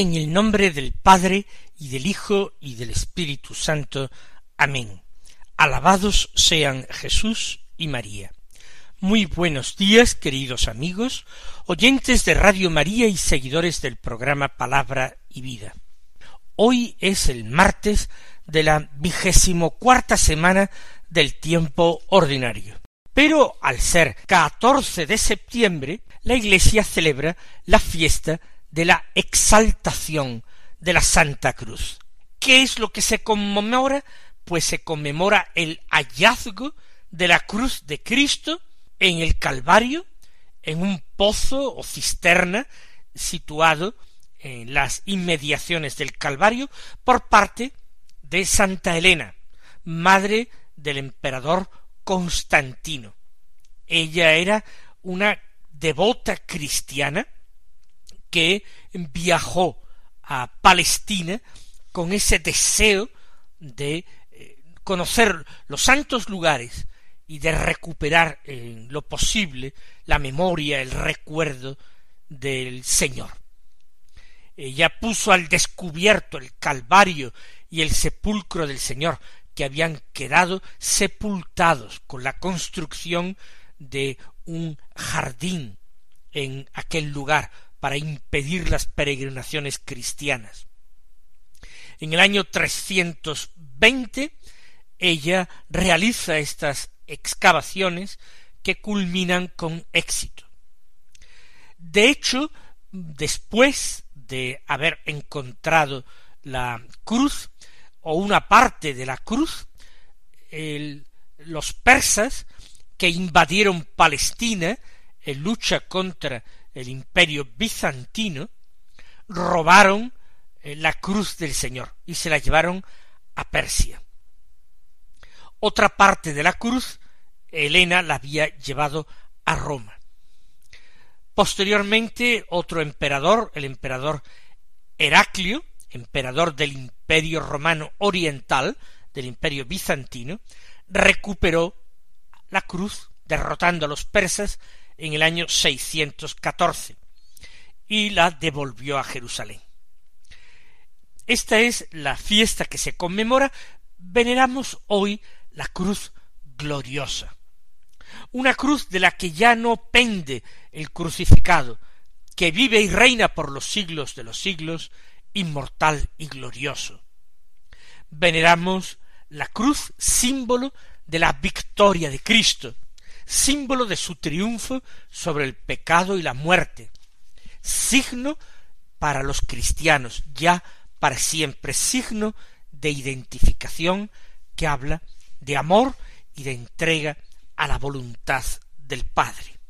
En el nombre del Padre y del Hijo y del Espíritu Santo. Amén. Alabados sean Jesús y María. Muy buenos días, queridos amigos, oyentes de Radio María y seguidores del programa Palabra y Vida. Hoy es el martes de la vigésimo cuarta semana del tiempo ordinario. Pero al ser catorce de septiembre, la Iglesia celebra la fiesta de la exaltación de la Santa Cruz. ¿Qué es lo que se conmemora? Pues se conmemora el hallazgo de la cruz de Cristo en el Calvario, en un pozo o cisterna situado en las inmediaciones del Calvario por parte de Santa Elena, madre del emperador Constantino. Ella era una devota cristiana que viajó a Palestina con ese deseo de eh, conocer los santos lugares y de recuperar en lo posible la memoria, el recuerdo del Señor. Ella puso al descubierto el Calvario y el sepulcro del Señor, que habían quedado sepultados con la construcción de un jardín en aquel lugar para impedir las peregrinaciones cristianas. En el año 320 ella realiza estas excavaciones que culminan con éxito. De hecho, después de haber encontrado la cruz o una parte de la cruz, los persas que invadieron Palestina en lucha contra el imperio bizantino, robaron eh, la cruz del Señor y se la llevaron a Persia. Otra parte de la cruz, Elena la había llevado a Roma. Posteriormente, otro emperador, el emperador Heraclio, emperador del imperio romano oriental, del imperio bizantino, recuperó la cruz, derrotando a los persas en el año 614 y la devolvió a Jerusalén. Esta es la fiesta que se conmemora. Veneramos hoy la cruz gloriosa. Una cruz de la que ya no pende el crucificado, que vive y reina por los siglos de los siglos, inmortal y glorioso. Veneramos la cruz símbolo de la victoria de Cristo, símbolo de su triunfo sobre el pecado y la muerte, signo para los cristianos, ya para siempre, signo de identificación que habla de amor y de entrega a la voluntad del Padre.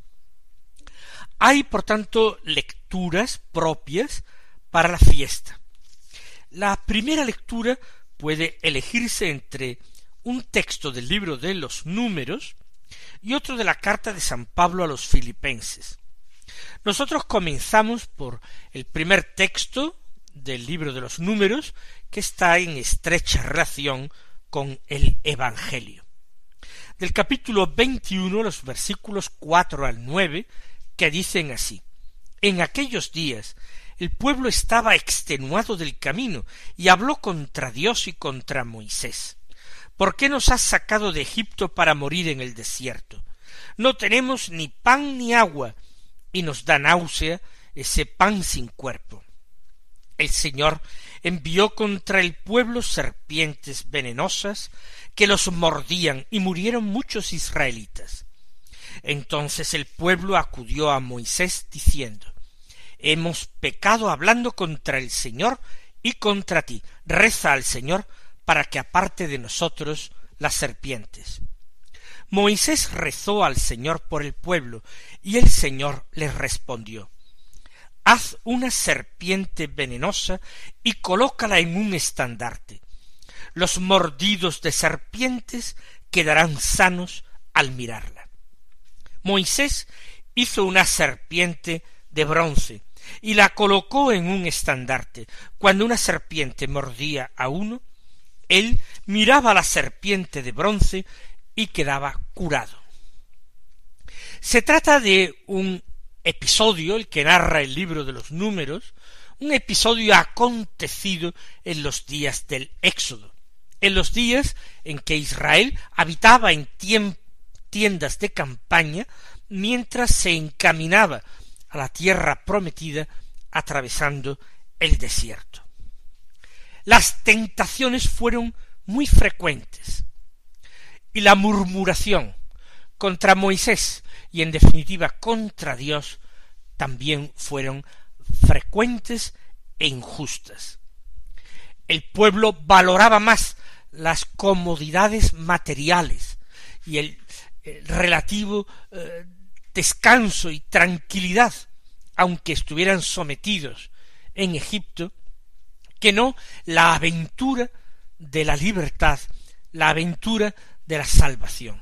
Hay, por tanto, lecturas propias para la fiesta. La primera lectura puede elegirse entre un texto del libro de los números, y otro de la carta de San Pablo a los filipenses. Nosotros comenzamos por el primer texto del libro de los números que está en estrecha relación con el Evangelio. Del capítulo 21, los versículos cuatro al nueve, que dicen así En aquellos días el pueblo estaba extenuado del camino y habló contra Dios y contra Moisés. ¿Por qué nos has sacado de Egipto para morir en el desierto? No tenemos ni pan ni agua, y nos da náusea ese pan sin cuerpo. El Señor envió contra el pueblo serpientes venenosas que los mordían y murieron muchos israelitas. Entonces el pueblo acudió a Moisés diciendo hemos pecado hablando contra el Señor y contra ti. Reza al Señor para que aparte de nosotros las serpientes. Moisés rezó al Señor por el pueblo, y el Señor le respondió Haz una serpiente venenosa y colócala en un estandarte. Los mordidos de serpientes quedarán sanos al mirarla. Moisés hizo una serpiente de bronce y la colocó en un estandarte. Cuando una serpiente mordía a uno, él miraba la serpiente de bronce y quedaba curado. Se trata de un episodio, el que narra el libro de los números, un episodio acontecido en los días del Éxodo, en los días en que Israel habitaba en tiendas de campaña mientras se encaminaba a la tierra prometida atravesando el desierto. Las tentaciones fueron muy frecuentes y la murmuración contra Moisés y en definitiva contra Dios también fueron frecuentes e injustas. El pueblo valoraba más las comodidades materiales y el, relativo eh, descanso y tranquilidad, aunque estuvieran sometidos en Egipto, que no la aventura de la libertad, la aventura de la salvación.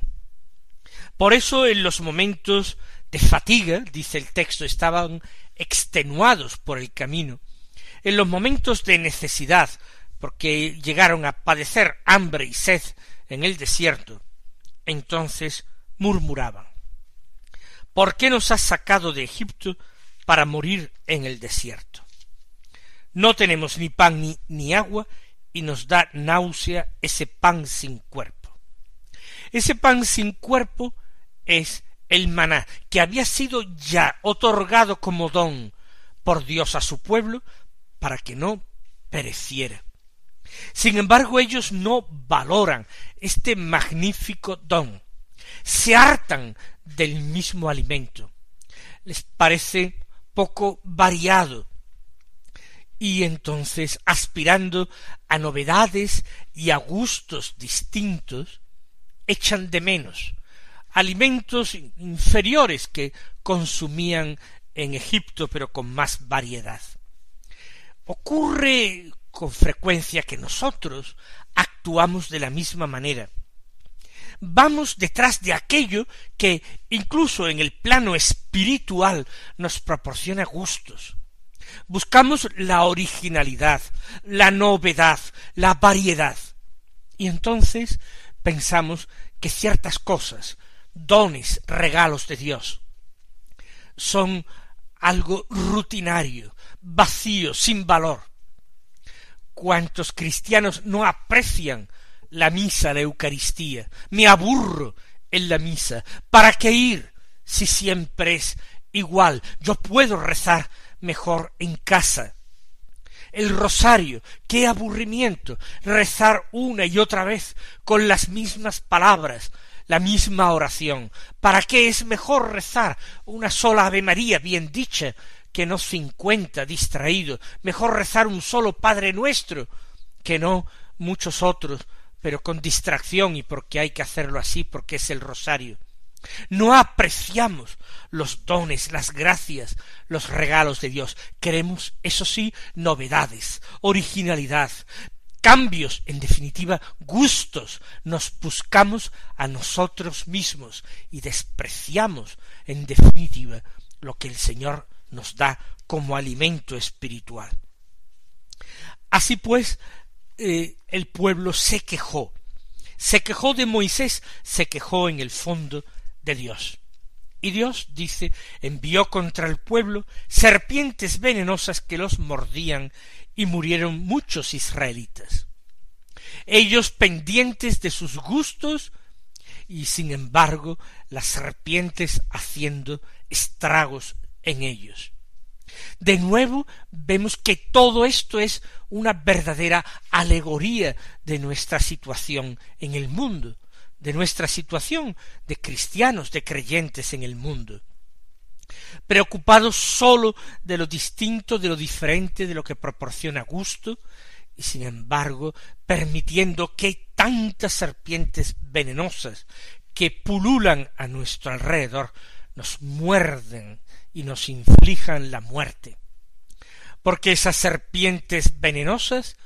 Por eso en los momentos de fatiga, dice el texto, estaban extenuados por el camino, en los momentos de necesidad, porque llegaron a padecer hambre y sed en el desierto, entonces murmuraban. ¿Por qué nos has sacado de Egipto para morir en el desierto? No tenemos ni pan ni, ni agua y nos da náusea ese pan sin cuerpo. Ese pan sin cuerpo es el maná, que había sido ya otorgado como don por Dios a su pueblo para que no pereciera. Sin embargo, ellos no valoran este magnífico don, se hartan del mismo alimento, les parece poco variado, y entonces aspirando a novedades y a gustos distintos, echan de menos alimentos inferiores que consumían en Egipto, pero con más variedad. Ocurre con frecuencia que nosotros actuamos de la misma manera. Vamos detrás de aquello que incluso en el plano espiritual nos proporciona gustos. Buscamos la originalidad, la novedad, la variedad. Y entonces pensamos que ciertas cosas dones, regalos de Dios. Son algo rutinario, vacío, sin valor. ¿Cuántos cristianos no aprecian la misa, la Eucaristía? Me aburro en la misa. ¿Para qué ir si siempre es igual? Yo puedo rezar mejor en casa. El rosario, qué aburrimiento, rezar una y otra vez con las mismas palabras, la misma oración. ¿Para qué es mejor rezar una sola Ave María bien dicha que no cincuenta distraídos? Mejor rezar un solo Padre nuestro que no muchos otros, pero con distracción y porque hay que hacerlo así porque es el rosario. No apreciamos los dones, las gracias, los regalos de Dios. Queremos, eso sí, novedades, originalidad, cambios, en definitiva, gustos, nos buscamos a nosotros mismos y despreciamos, en definitiva, lo que el Señor nos da como alimento espiritual. Así pues, eh, el pueblo se quejó, se quejó de Moisés, se quejó en el fondo de Dios. Y Dios, dice, envió contra el pueblo serpientes venenosas que los mordían y murieron muchos israelitas. Ellos pendientes de sus gustos y sin embargo las serpientes haciendo estragos en ellos. De nuevo vemos que todo esto es una verdadera alegoría de nuestra situación en el mundo, de nuestra situación de cristianos, de creyentes en el mundo. preocupado sólo de lo distinto, de lo diferente, de lo que proporciona gusto, y sin embargo permitiendo que tantas serpientes venenosas que pululan a nuestro alrededor nos muerden y nos inflijan la muerte. Porque esas serpientes venenosas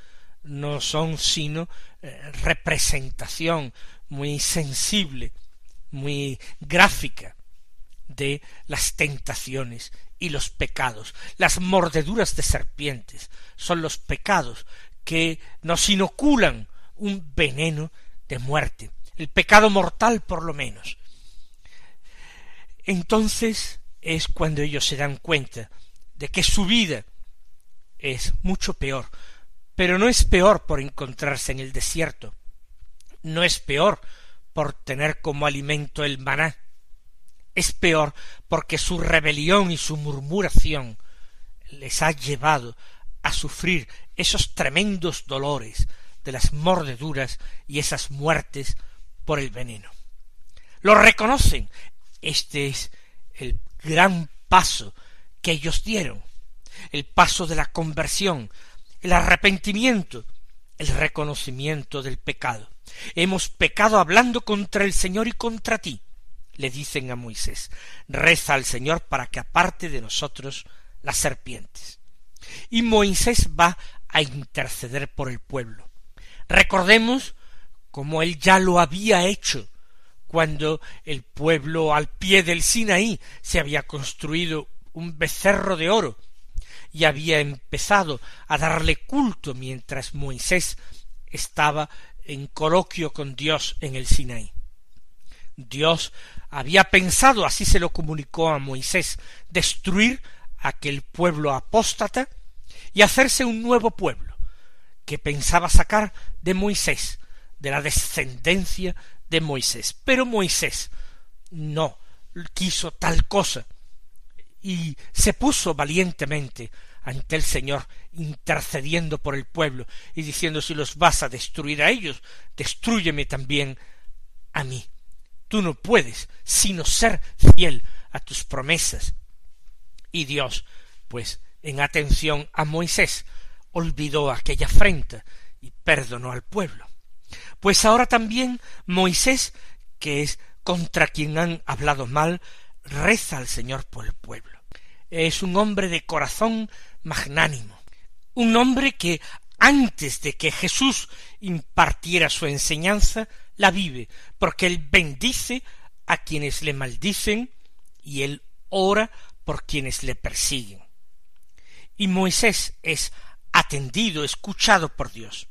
no son sino eh, representación muy sensible, muy gráfica de las tentaciones y los pecados. Las mordeduras de serpientes son los pecados que nos inoculan un veneno de muerte, el pecado mortal por lo menos. Entonces es cuando ellos se dan cuenta de que su vida es mucho peor, pero no es peor por encontrarse en el desierto, no es peor por tener como alimento el maná, es peor porque su rebelión y su murmuración les ha llevado a sufrir esos tremendos dolores de las mordeduras y esas muertes por el veneno. Lo reconocen. Este es el gran paso que ellos dieron, el paso de la conversión, el arrepentimiento, el reconocimiento del pecado. Hemos pecado hablando contra el Señor y contra ti, le dicen a Moisés. Reza al Señor para que aparte de nosotros las serpientes. Y Moisés va a interceder por el pueblo. Recordemos como él ya lo había hecho cuando el pueblo al pie del Sinaí se había construido un becerro de oro y había empezado a darle culto mientras Moisés estaba en coloquio con Dios en el Sinaí. Dios había pensado, así se lo comunicó a Moisés, destruir aquel pueblo apóstata y hacerse un nuevo pueblo, que pensaba sacar de Moisés, de la descendencia de Moisés. Pero Moisés no quiso tal cosa y se puso valientemente ante el Señor, intercediendo por el pueblo y diciendo si los vas a destruir a ellos, destrúyeme también a mí. Tú no puedes sino ser fiel a tus promesas. Y Dios, pues, en atención a Moisés, olvidó aquella afrenta y perdonó al pueblo. Pues ahora también Moisés, que es contra quien han hablado mal, reza al Señor por el pueblo. Es un hombre de corazón magnánimo, un hombre que antes de que Jesús impartiera su enseñanza, la vive, porque él bendice a quienes le maldicen y él ora por quienes le persiguen. Y Moisés es atendido, escuchado por Dios.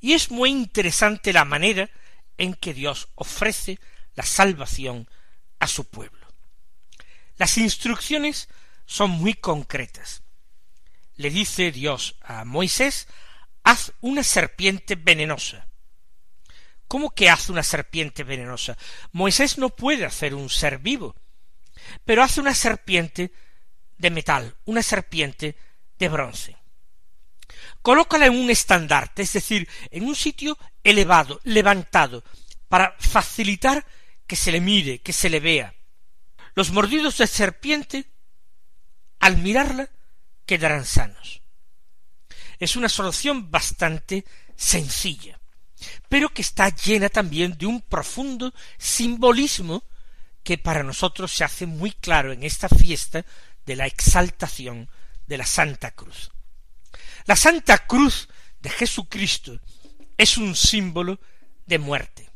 Y es muy interesante la manera en que Dios ofrece la salvación a su pueblo. Las instrucciones son muy concretas. Le dice Dios a Moisés, haz una serpiente venenosa. ¿Cómo que haz una serpiente venenosa? Moisés no puede hacer un ser vivo, pero hace una serpiente de metal, una serpiente de bronce. Colócala en un estandarte, es decir, en un sitio elevado, levantado, para facilitar que se le mire, que se le vea. Los mordidos de serpiente, al mirarla, quedarán sanos. Es una solución bastante sencilla, pero que está llena también de un profundo simbolismo que para nosotros se hace muy claro en esta fiesta de la exaltación de la Santa Cruz. La Santa Cruz de Jesucristo es un símbolo de muerte.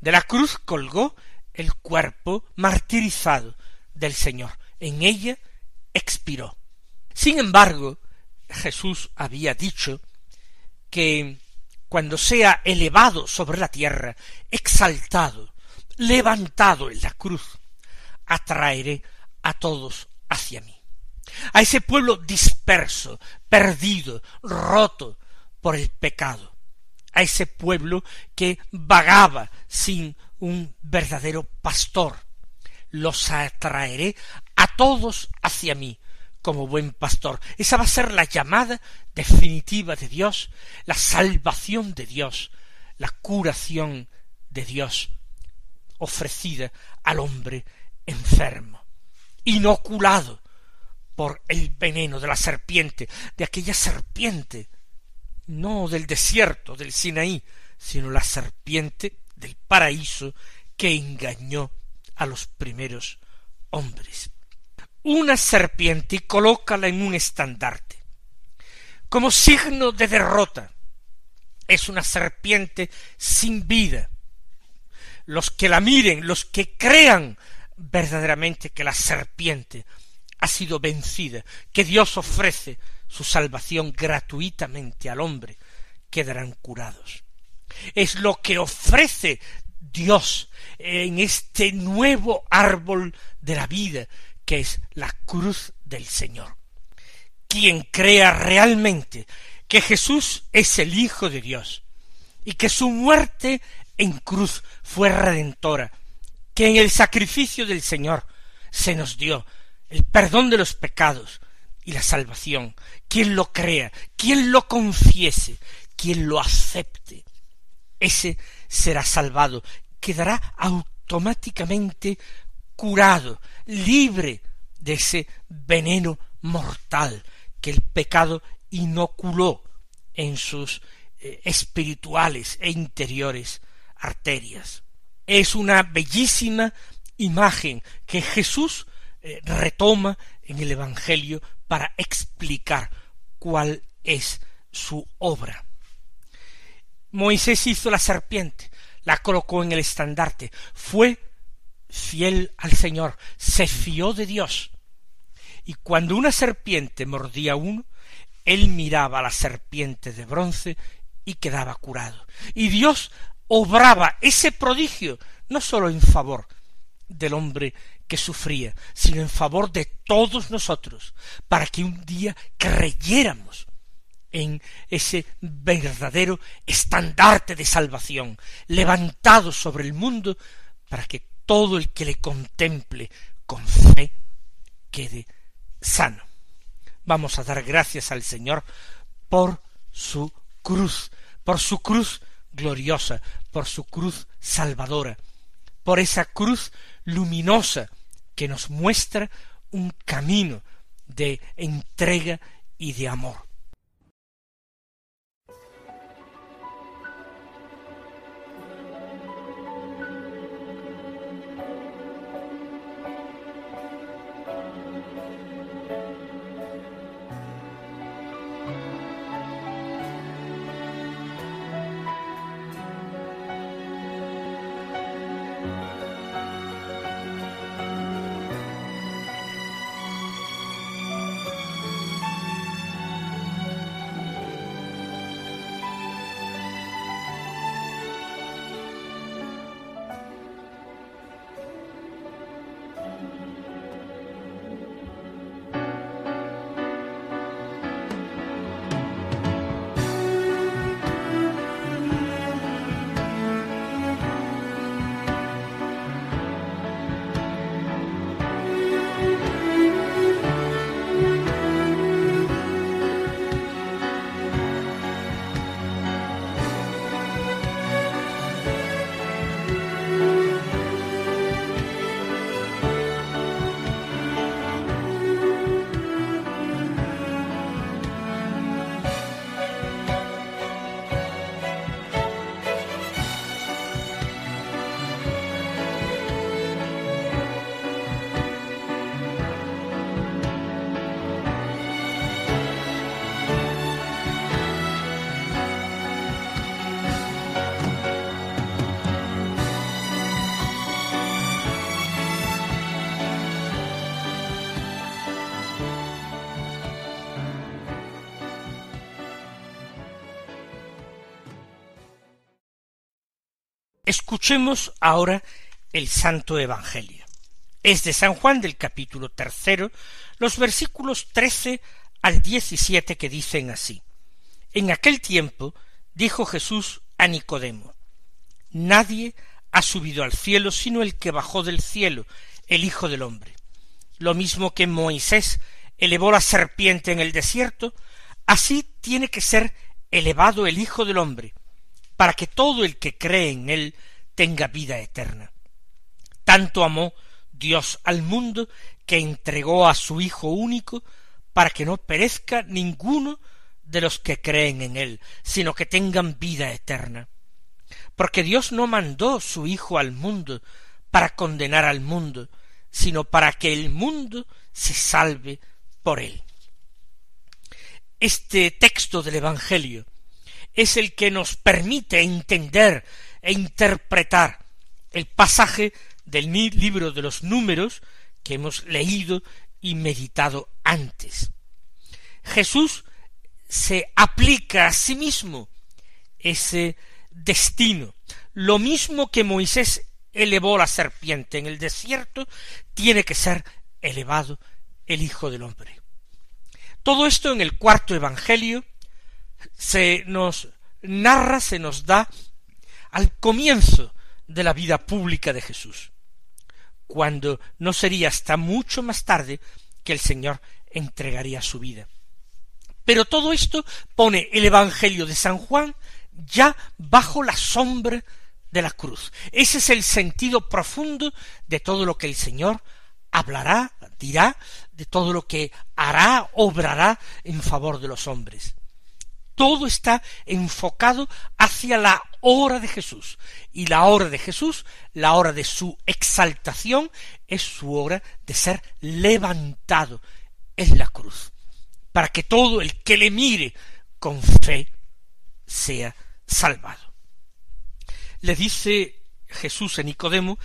De la cruz colgó el cuerpo martirizado del Señor. En ella expiró. Sin embargo, Jesús había dicho que cuando sea elevado sobre la tierra, exaltado, levantado en la cruz, atraeré a todos hacia mí a ese pueblo disperso, perdido, roto por el pecado, a ese pueblo que vagaba sin un verdadero pastor. Los atraeré a todos hacia mí como buen pastor. Esa va a ser la llamada definitiva de Dios, la salvación de Dios, la curación de Dios ofrecida al hombre enfermo. inoculado por el veneno de la serpiente, de aquella serpiente, no del desierto, del Sinaí, sino la serpiente del paraíso que engañó a los primeros hombres. Una serpiente y colócala en un estandarte, como signo de derrota. Es una serpiente sin vida. Los que la miren, los que crean verdaderamente que la serpiente ha sido vencida, que Dios ofrece su salvación gratuitamente al hombre, quedarán curados. Es lo que ofrece Dios en este nuevo árbol de la vida, que es la cruz del Señor. Quien crea realmente que Jesús es el Hijo de Dios y que su muerte en cruz fue redentora, que en el sacrificio del Señor se nos dio el perdón de los pecados y la salvación. Quien lo crea, quien lo confiese, quien lo acepte, ese será salvado, quedará automáticamente curado, libre de ese veneno mortal que el pecado inoculó en sus eh, espirituales e interiores arterias. Es una bellísima imagen que Jesús eh, retoma en el Evangelio para explicar cuál es su obra. Moisés hizo la serpiente, la colocó en el estandarte, fue fiel al Señor, se fió de Dios. Y cuando una serpiente mordía a uno, él miraba a la serpiente de bronce y quedaba curado. Y Dios obraba ese prodigio no sólo en favor del hombre que sufría, sino en favor de todos nosotros, para que un día creyéramos en ese verdadero estandarte de salvación, levantado sobre el mundo, para que todo el que le contemple con fe quede sano. Vamos a dar gracias al Señor por su cruz, por su cruz gloriosa, por su cruz salvadora, por esa cruz luminosa que nos muestra un camino de entrega y de amor. Escuchemos ahora el Santo Evangelio. Es de San Juan del capítulo tercero, los versículos trece al diecisiete que dicen así. En aquel tiempo dijo Jesús a Nicodemo, Nadie ha subido al cielo sino el que bajó del cielo, el Hijo del hombre. Lo mismo que Moisés elevó la serpiente en el desierto, así tiene que ser elevado el Hijo del hombre, para que todo el que cree en él tenga vida eterna. Tanto amó Dios al mundo que entregó a su Hijo único para que no perezca ninguno de los que creen en él, sino que tengan vida eterna. Porque Dios no mandó su Hijo al mundo para condenar al mundo, sino para que el mundo se salve por él. Este texto del Evangelio es el que nos permite entender e interpretar el pasaje del libro de los números que hemos leído y meditado antes. Jesús se aplica a sí mismo ese destino. Lo mismo que Moisés elevó la serpiente en el desierto, tiene que ser elevado el Hijo del Hombre. Todo esto en el cuarto Evangelio se nos narra, se nos da al comienzo de la vida pública de Jesús, cuando no sería hasta mucho más tarde que el Señor entregaría su vida. Pero todo esto pone el Evangelio de San Juan ya bajo la sombra de la cruz. Ese es el sentido profundo de todo lo que el Señor hablará, dirá, de todo lo que hará, obrará en favor de los hombres. Todo está enfocado hacia la hora de Jesús. Y la hora de Jesús, la hora de su exaltación, es su hora de ser levantado en la cruz para que todo el que le mire con fe sea salvado. Le dice Jesús a Nicodemo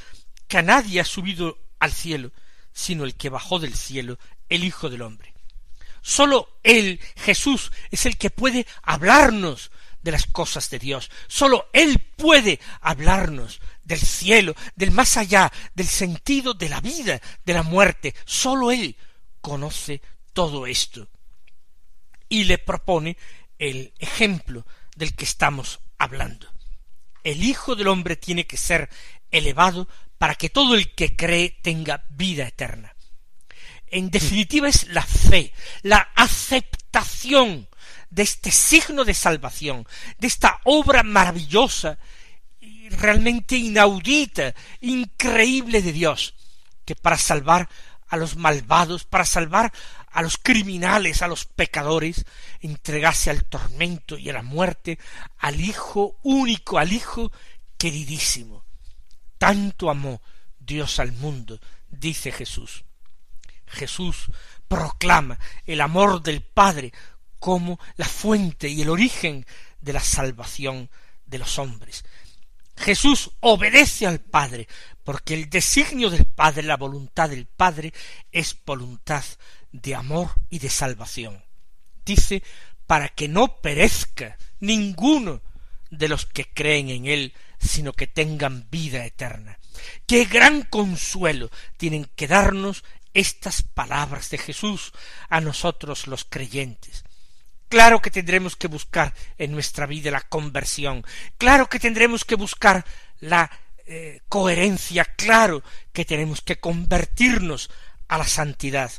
que a nadie ha subido al cielo, sino el que bajó del cielo, el Hijo del Hombre. Sólo Él, Jesús, es el que puede hablarnos de las cosas de Dios. Sólo Él puede hablarnos del cielo, del más allá, del sentido de la vida, de la muerte. Sólo Él conoce todo esto y le propone el ejemplo del que estamos hablando. El Hijo del Hombre tiene que ser elevado para que todo el que cree tenga vida eterna. En definitiva es la fe, la aceptación de este signo de salvación, de esta obra maravillosa, y realmente inaudita, increíble de Dios, que para salvar a los malvados, para salvar a los criminales, a los pecadores, entregase al tormento y a la muerte al Hijo único, al Hijo queridísimo. Tanto amó Dios al mundo, dice Jesús. Jesús proclama el amor del Padre como la fuente y el origen de la salvación de los hombres. Jesús obedece al Padre, porque el designio del Padre, la voluntad del Padre, es voluntad de amor y de salvación. Dice, para que no perezca ninguno de los que creen en Él, sino que tengan vida eterna. Qué gran consuelo tienen que darnos estas palabras de Jesús a nosotros los creyentes. Claro que tendremos que buscar en nuestra vida la conversión, claro que tendremos que buscar la eh, coherencia, claro que tenemos que convertirnos a la santidad,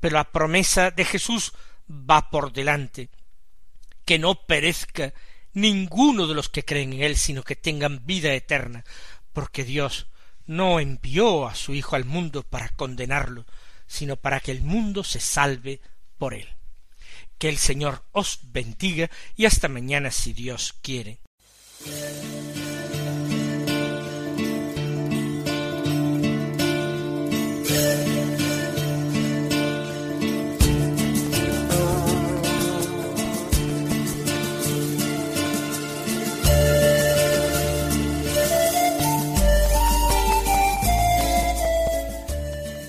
pero la promesa de Jesús va por delante, que no perezca ninguno de los que creen en Él, sino que tengan vida eterna, porque Dios no envió a su Hijo al mundo para condenarlo, sino para que el mundo se salve por Él. Que el Señor os bendiga y hasta mañana si Dios quiere.